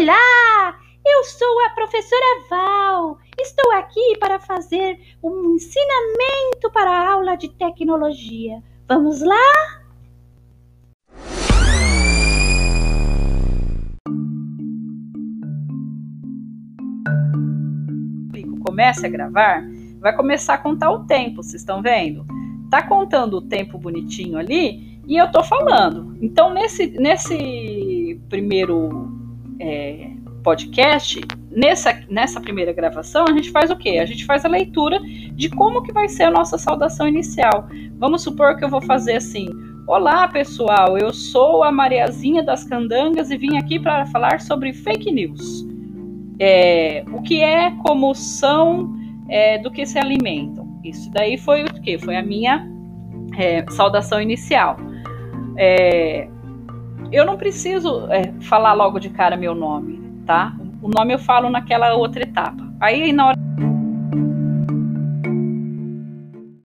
Olá! Eu sou a professora Val. Estou aqui para fazer um ensinamento para a aula de tecnologia. Vamos lá? Comece a gravar, vai começar a contar o tempo, vocês estão vendo? Tá contando o tempo bonitinho ali e eu tô falando. Então, nesse, nesse primeiro é, podcast, nessa, nessa primeira gravação, a gente faz o quê? A gente faz a leitura de como que vai ser a nossa saudação inicial. Vamos supor que eu vou fazer assim: Olá, pessoal, eu sou a Mariazinha das Candangas e vim aqui para falar sobre fake news. É, o que é, como são, é, do que se alimentam. Isso daí foi o que? Foi a minha é, saudação inicial. É, eu não preciso é, falar logo de cara meu nome, tá? O nome eu falo naquela outra etapa. Aí na hora